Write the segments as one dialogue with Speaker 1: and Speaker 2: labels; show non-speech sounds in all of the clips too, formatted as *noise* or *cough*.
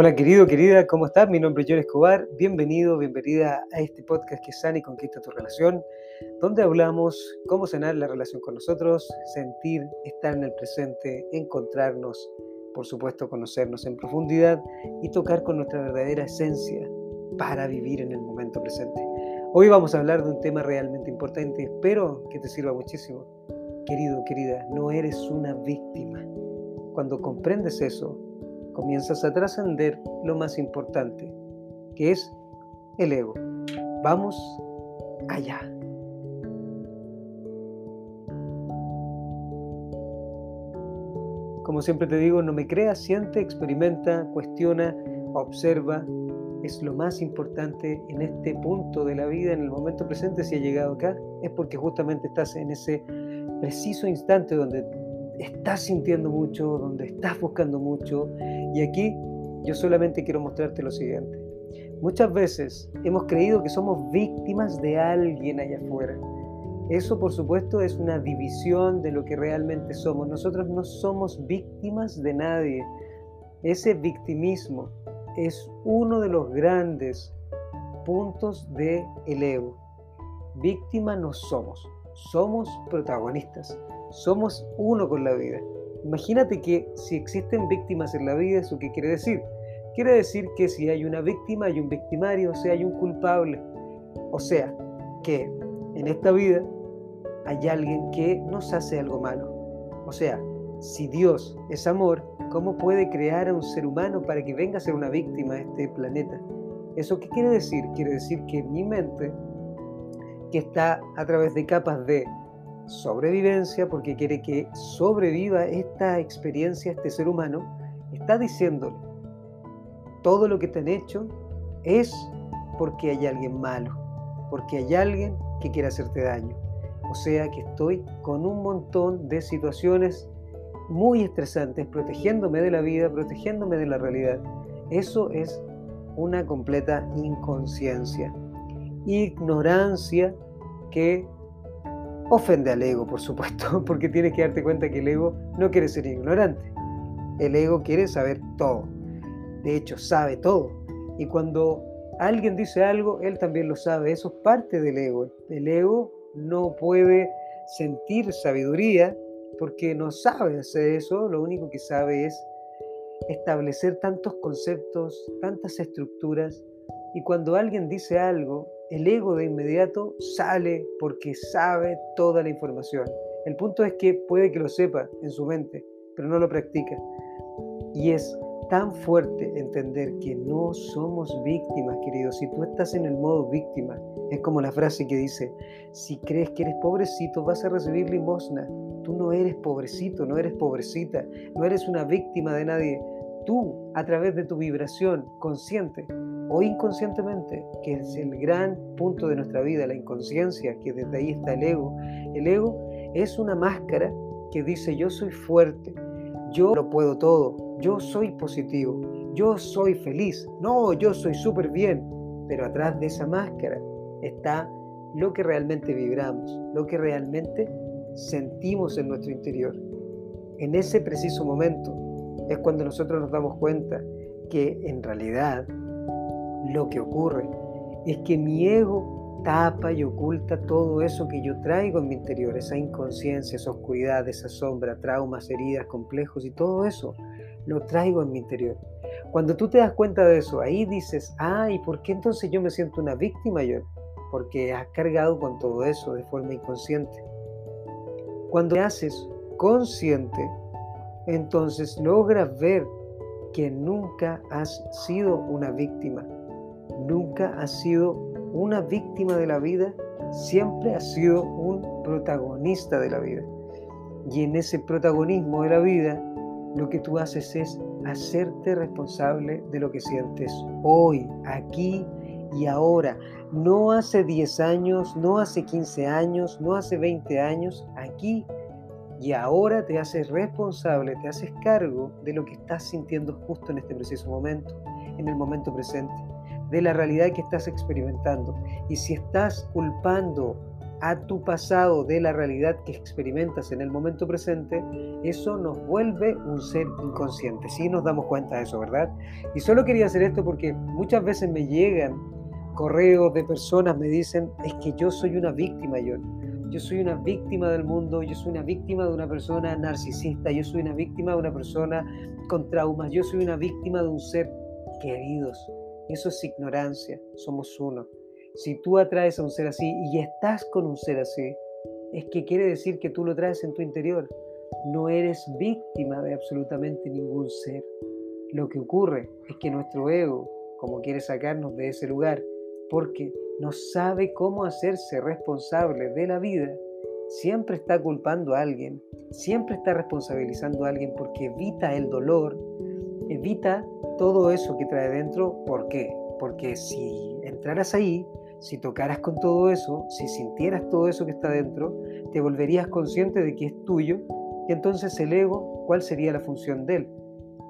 Speaker 1: Hola querido, querida, ¿cómo estás? Mi nombre es John Escobar. Bienvenido, bienvenida a este podcast que sana y conquista tu relación, donde hablamos cómo sanar la relación con nosotros, sentir, estar en el presente, encontrarnos, por supuesto conocernos en profundidad y tocar con nuestra verdadera esencia para vivir en el momento presente. Hoy vamos a hablar de un tema realmente importante, espero que te sirva muchísimo. Querido, querida, no eres una víctima. Cuando comprendes eso, comienzas a trascender lo más importante, que es el ego. Vamos allá. Como siempre te digo, no me creas, siente, experimenta, cuestiona, observa. Es lo más importante en este punto de la vida, en el momento presente, si ha llegado acá, es porque justamente estás en ese preciso instante donde estás sintiendo mucho, donde estás buscando mucho. Y aquí yo solamente quiero mostrarte lo siguiente. Muchas veces hemos creído que somos víctimas de alguien allá afuera. Eso por supuesto es una división de lo que realmente somos. Nosotros no somos víctimas de nadie. Ese victimismo es uno de los grandes puntos del el ego. Víctima no somos, somos protagonistas somos uno con la vida. Imagínate que si existen víctimas en la vida, ¿eso qué quiere decir? Quiere decir que si hay una víctima, hay un victimario, o sea, hay un culpable. O sea, que en esta vida hay alguien que nos hace algo malo. O sea, si Dios es amor, ¿cómo puede crear a un ser humano para que venga a ser una víctima de este planeta? ¿Eso qué quiere decir? Quiere decir que mi mente, que está a través de capas de sobrevivencia, porque quiere que sobreviva esta experiencia, este ser humano, está diciéndole, todo lo que te han hecho es porque hay alguien malo, porque hay alguien que quiere hacerte daño. O sea que estoy con un montón de situaciones muy estresantes, protegiéndome de la vida, protegiéndome de la realidad. Eso es una completa inconsciencia, ignorancia que ofende al ego, por supuesto, *laughs* porque tienes que darte cuenta que el ego no quiere ser ignorante. El ego quiere saber todo. De hecho, sabe todo. Y cuando alguien dice algo, él también lo sabe. Eso es parte del ego. El ego no puede sentir sabiduría porque no sabe hacer eso. Lo único que sabe es establecer tantos conceptos, tantas estructuras. Y cuando alguien dice algo, el ego de inmediato sale porque sabe toda la información. El punto es que puede que lo sepa en su mente, pero no lo practica. Y es tan fuerte entender que no somos víctimas, queridos. Si tú estás en el modo víctima, es como la frase que dice, si crees que eres pobrecito, vas a recibir limosna. Tú no eres pobrecito, no eres pobrecita, no eres una víctima de nadie. Tú, a través de tu vibración consciente, o inconscientemente, que es el gran punto de nuestra vida, la inconsciencia, que desde ahí está el ego. El ego es una máscara que dice yo soy fuerte, yo lo puedo todo, yo soy positivo, yo soy feliz, no, yo soy súper bien, pero atrás de esa máscara está lo que realmente vibramos, lo que realmente sentimos en nuestro interior. En ese preciso momento es cuando nosotros nos damos cuenta que en realidad lo que ocurre es que mi ego tapa y oculta todo eso que yo traigo en mi interior, esa inconsciencia, esa oscuridad, esa sombra, traumas, heridas, complejos y todo eso lo traigo en mi interior. Cuando tú te das cuenta de eso, ahí dices, ah, ¿y por qué entonces yo me siento una víctima yo? Porque has cargado con todo eso de forma inconsciente. Cuando te haces consciente, entonces logras ver que nunca has sido una víctima, nunca has sido una víctima de la vida, siempre has sido un protagonista de la vida. Y en ese protagonismo de la vida, lo que tú haces es hacerte responsable de lo que sientes hoy, aquí y ahora. No hace 10 años, no hace 15 años, no hace 20 años, aquí y ahora te haces responsable, te haces cargo de lo que estás sintiendo justo en este preciso momento, en el momento presente de la realidad que estás experimentando. Y si estás culpando a tu pasado de la realidad que experimentas en el momento presente, eso nos vuelve un ser inconsciente. Sí nos damos cuenta de eso, ¿verdad? Y solo quería hacer esto porque muchas veces me llegan correos de personas, me dicen, es que yo soy una víctima, yo. Yo soy una víctima del mundo, yo soy una víctima de una persona narcisista, yo soy una víctima de una persona con traumas, yo soy una víctima de un ser queridos. Eso es ignorancia, somos uno. Si tú atraes a un ser así y estás con un ser así, es que quiere decir que tú lo traes en tu interior. No eres víctima de absolutamente ningún ser. Lo que ocurre es que nuestro ego, como quiere sacarnos de ese lugar, porque no sabe cómo hacerse responsable de la vida, siempre está culpando a alguien, siempre está responsabilizando a alguien porque evita el dolor, evita todo eso que trae dentro. ¿Por qué? Porque si entraras ahí, si tocaras con todo eso, si sintieras todo eso que está dentro, te volverías consciente de que es tuyo y entonces el ego, ¿cuál sería la función de él?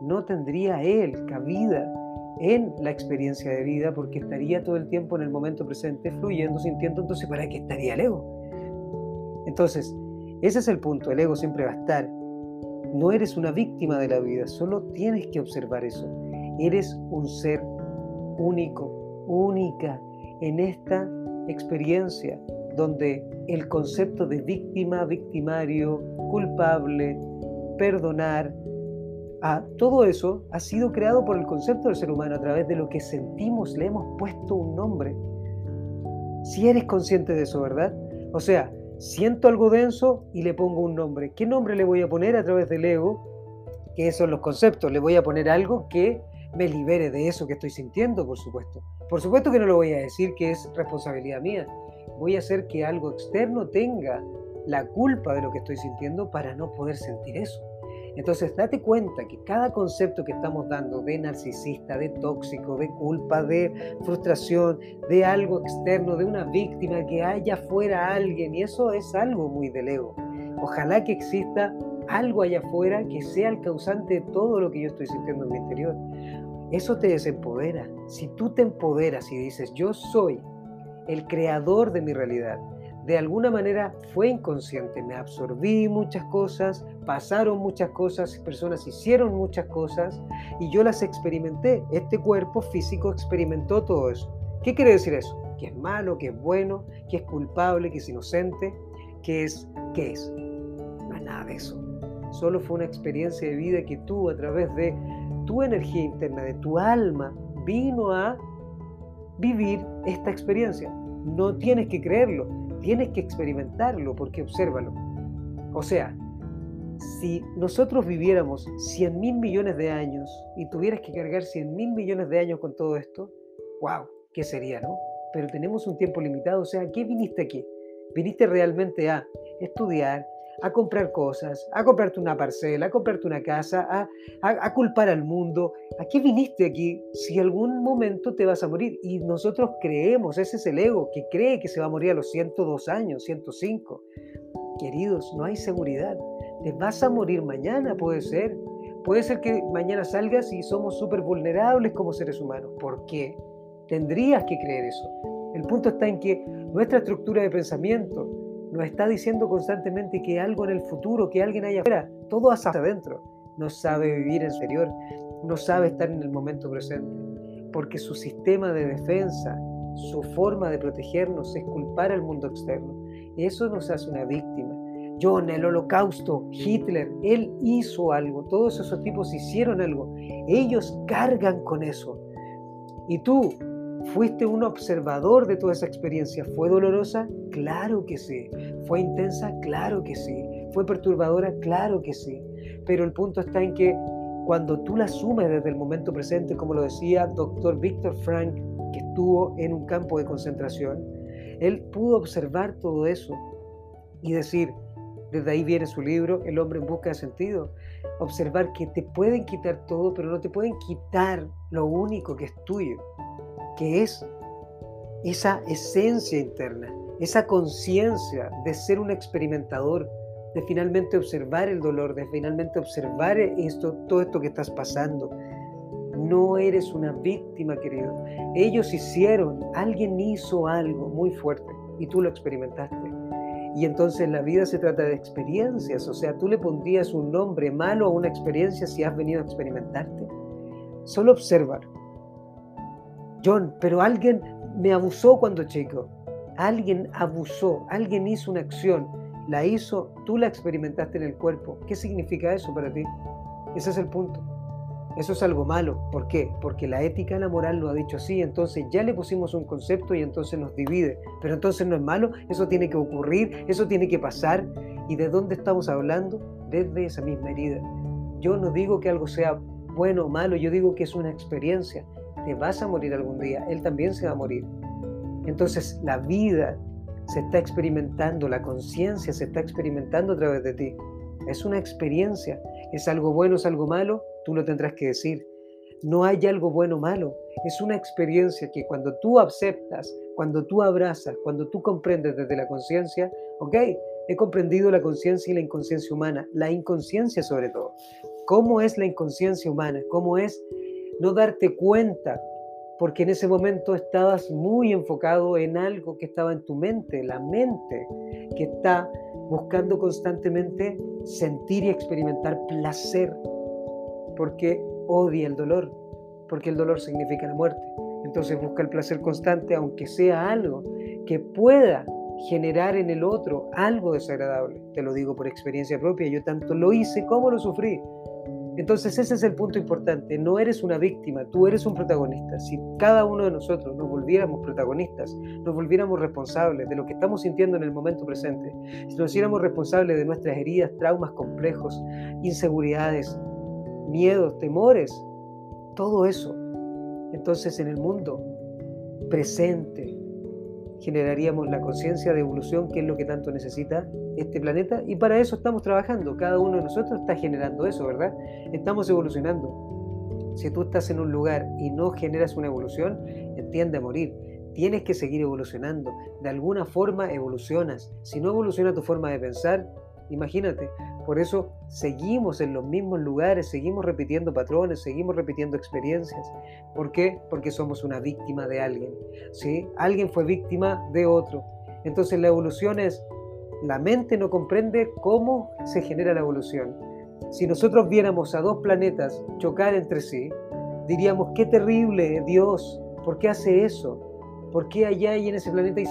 Speaker 1: No tendría él cabida en la experiencia de vida porque estaría todo el tiempo en el momento presente, fluyendo, sintiendo, entonces ¿para qué estaría el ego? Entonces, ese es el punto, el ego siempre va a estar. No eres una víctima de la vida, solo tienes que observar eso. Eres un ser único, única, en esta experiencia donde el concepto de víctima, victimario, culpable, perdonar, a todo eso ha sido creado por el concepto del ser humano a través de lo que sentimos, le hemos puesto un nombre. Si eres consciente de eso, ¿verdad? O sea, siento algo denso y le pongo un nombre. ¿Qué nombre le voy a poner a través del ego? Que son los conceptos. Le voy a poner algo que me libere de eso que estoy sintiendo, por supuesto. Por supuesto que no lo voy a decir que es responsabilidad mía. Voy a hacer que algo externo tenga la culpa de lo que estoy sintiendo para no poder sentir eso. Entonces, date cuenta que cada concepto que estamos dando de narcisista, de tóxico, de culpa, de frustración, de algo externo, de una víctima, que haya fuera alguien, y eso es algo muy del ego. Ojalá que exista algo allá afuera que sea el causante de todo lo que yo estoy sintiendo en mi interior. Eso te desempodera. Si tú te empoderas y dices, yo soy el creador de mi realidad, de alguna manera fue inconsciente, me absorbí muchas cosas, pasaron muchas cosas, personas hicieron muchas cosas y yo las experimenté. Este cuerpo físico experimentó todo eso. ¿Qué quiere decir eso? Que es malo, que es bueno, que es culpable, que es inocente, que es, ¿qué es? No es nada de eso. Solo fue una experiencia de vida que tú a través de tu energía interna, de tu alma, vino a vivir esta experiencia. No tienes que creerlo, tienes que experimentarlo porque obsérvalo. O sea, si nosotros viviéramos 100 mil millones de años y tuvieras que cargar 100 mil millones de años con todo esto, wow, ¿qué sería, no? Pero tenemos un tiempo limitado, o sea, ¿qué viniste aquí? Viniste realmente a estudiar, a comprar cosas, a comprarte una parcela, a comprarte una casa, a, a, culpar al mundo. ¿A qué viniste aquí si algún momento te vas a morir? Y nosotros creemos, ese es el ego, que cree que se va a morir a los 102 años, 105. Queridos, no hay seguridad. Te vas a morir mañana, puede ser. Puede ser que mañana salgas y somos súper vulnerables como seres humanos. ¿Por qué? Tendrías que creer eso. El punto está en que nuestra estructura de pensamiento, nos está diciendo constantemente que algo en el futuro, que alguien allá afuera, todo hacia adentro, no sabe vivir en exterior, no sabe estar en el momento presente, porque su sistema de defensa, su forma de protegernos es culpar al mundo externo. Eso nos hace una víctima. John, el holocausto, Hitler, él hizo algo, todos esos tipos hicieron algo. Ellos cargan con eso. Y tú, ¿Fuiste un observador de toda esa experiencia? ¿Fue dolorosa? Claro que sí. ¿Fue intensa? Claro que sí. ¿Fue perturbadora? Claro que sí. Pero el punto está en que cuando tú la asumes desde el momento presente, como lo decía doctor Víctor Frank, que estuvo en un campo de concentración, él pudo observar todo eso y decir, desde ahí viene su libro, El hombre en busca de sentido, observar que te pueden quitar todo, pero no te pueden quitar lo único que es tuyo que es esa esencia interna, esa conciencia de ser un experimentador, de finalmente observar el dolor, de finalmente observar esto, todo esto que estás pasando. No eres una víctima, querido. Ellos hicieron, alguien hizo algo muy fuerte y tú lo experimentaste. Y entonces la vida se trata de experiencias, o sea, tú le pondrías un nombre malo a una experiencia si has venido a experimentarte. Solo obsérvalo. John, pero alguien me abusó cuando chico. Alguien abusó, alguien hizo una acción, la hizo, tú la experimentaste en el cuerpo. ¿Qué significa eso para ti? Ese es el punto. Eso es algo malo. ¿Por qué? Porque la ética, la moral lo ha dicho así, entonces ya le pusimos un concepto y entonces nos divide. Pero entonces no es malo, eso tiene que ocurrir, eso tiene que pasar. ¿Y de dónde estamos hablando? Desde esa misma herida. Yo no digo que algo sea bueno o malo, yo digo que es una experiencia. Vas a morir algún día, él también se va a morir. Entonces la vida se está experimentando, la conciencia se está experimentando a través de ti. Es una experiencia. ¿Es algo bueno, es algo malo? Tú lo tendrás que decir. No hay algo bueno o malo. Es una experiencia que cuando tú aceptas, cuando tú abrazas, cuando tú comprendes desde la conciencia, ok, he comprendido la conciencia y la inconsciencia humana, la inconsciencia sobre todo. ¿Cómo es la inconsciencia humana? ¿Cómo es no darte cuenta? Porque en ese momento estabas muy enfocado en algo que estaba en tu mente, la mente que está buscando constantemente sentir y experimentar placer, porque odia el dolor, porque el dolor significa la muerte. Entonces busca el placer constante, aunque sea algo que pueda generar en el otro algo desagradable. Te lo digo por experiencia propia, yo tanto lo hice como lo sufrí. Entonces ese es el punto importante, no eres una víctima, tú eres un protagonista. Si cada uno de nosotros nos volviéramos protagonistas, nos volviéramos responsables de lo que estamos sintiendo en el momento presente, si nos hiciéramos responsables de nuestras heridas, traumas complejos, inseguridades, miedos, temores, todo eso, entonces en el mundo presente generaríamos la conciencia de evolución, que es lo que tanto necesita este planeta, y para eso estamos trabajando. Cada uno de nosotros está generando eso, ¿verdad? Estamos evolucionando. Si tú estás en un lugar y no generas una evolución, entiende a morir. Tienes que seguir evolucionando. De alguna forma evolucionas. Si no evoluciona tu forma de pensar, imagínate, por eso seguimos en los mismos lugares, seguimos repitiendo patrones, seguimos repitiendo experiencias. ¿Por qué? Porque somos una víctima de alguien. ¿sí? Alguien fue víctima de otro. Entonces la evolución es, la mente no comprende cómo se genera la evolución. Si nosotros viéramos a dos planetas chocar entre sí, diríamos, qué terrible Dios, ¿por qué hace eso? ¿Por qué allá y en ese planeta hay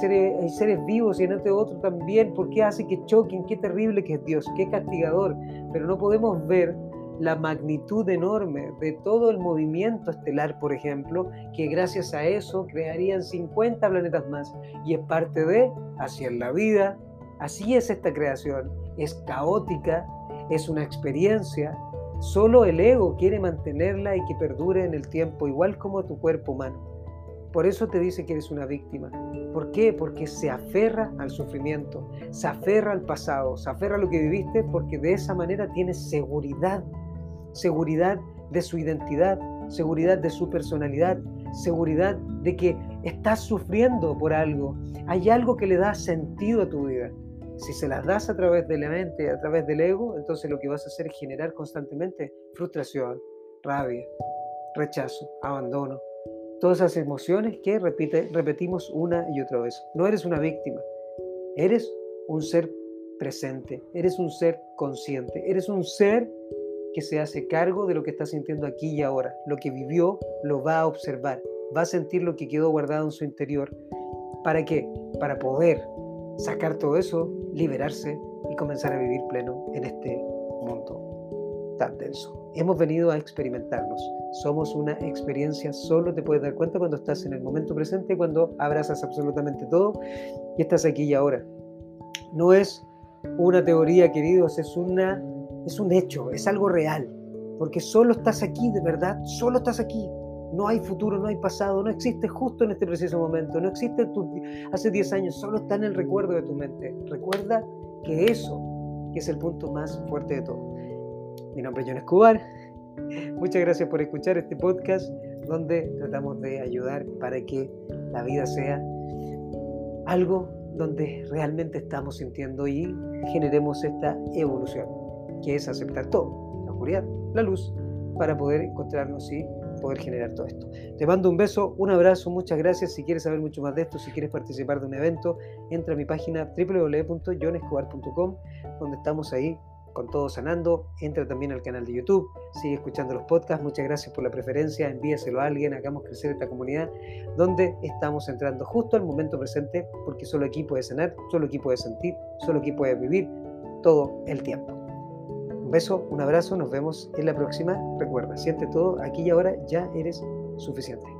Speaker 1: seres, vivos y en este otro también? ¿Por qué hace que choquen? Qué terrible que es Dios, qué castigador. Pero no podemos ver la magnitud enorme de todo el movimiento estelar, por ejemplo, que gracias a eso crearían 50 planetas más. Y es parte de, así la vida, así es esta creación. Es caótica, es una experiencia. Solo el ego quiere mantenerla y que perdure en el tiempo, igual como tu cuerpo humano. Por eso te dice que eres una víctima. ¿Por qué? Porque se aferra al sufrimiento, se aferra al pasado, se aferra a lo que viviste porque de esa manera tienes seguridad, seguridad de su identidad, seguridad de su personalidad, seguridad de que estás sufriendo por algo. Hay algo que le da sentido a tu vida. Si se las das a través de la mente, a través del ego, entonces lo que vas a hacer es generar constantemente frustración, rabia, rechazo, abandono, todas esas emociones que repite, repetimos una y otra vez. No eres una víctima, eres un ser presente, eres un ser consciente, eres un ser que se hace cargo de lo que está sintiendo aquí y ahora. Lo que vivió lo va a observar, va a sentir lo que quedó guardado en su interior. ¿Para qué? Para poder sacar todo eso, liberarse y comenzar a vivir pleno en este mundo tan denso. Hemos venido a experimentarnos somos una experiencia, solo te puedes dar cuenta cuando estás en el momento presente, cuando abrazas absolutamente todo y estás aquí y ahora. No es una teoría, queridos, es, una, es un hecho, es algo real, porque solo estás aquí, de verdad, solo estás aquí. No hay futuro, no hay pasado, no existe justo en este preciso momento, no existe tu, hace 10 años, solo está en el recuerdo de tu mente. Recuerda que eso que es el punto más fuerte de todo. Mi nombre es John Escobar, Muchas gracias por escuchar este podcast donde tratamos de ayudar para que la vida sea algo donde realmente estamos sintiendo y generemos esta evolución, que es aceptar todo, la oscuridad, la luz, para poder encontrarnos y poder generar todo esto. Te mando un beso, un abrazo, muchas gracias. Si quieres saber mucho más de esto, si quieres participar de un evento, entra a mi página www.jonescobar.com, donde estamos ahí con todo sanando. Entra también al canal de YouTube, sigue escuchando los podcasts. Muchas gracias por la preferencia, envíaselo a alguien, hagamos crecer esta comunidad, donde estamos entrando justo al momento presente, porque solo aquí puedes sanar, solo aquí puedes sentir, solo aquí puedes vivir todo el tiempo. Un beso, un abrazo, nos vemos en la próxima. Recuerda, siente todo, aquí y ahora ya eres suficiente.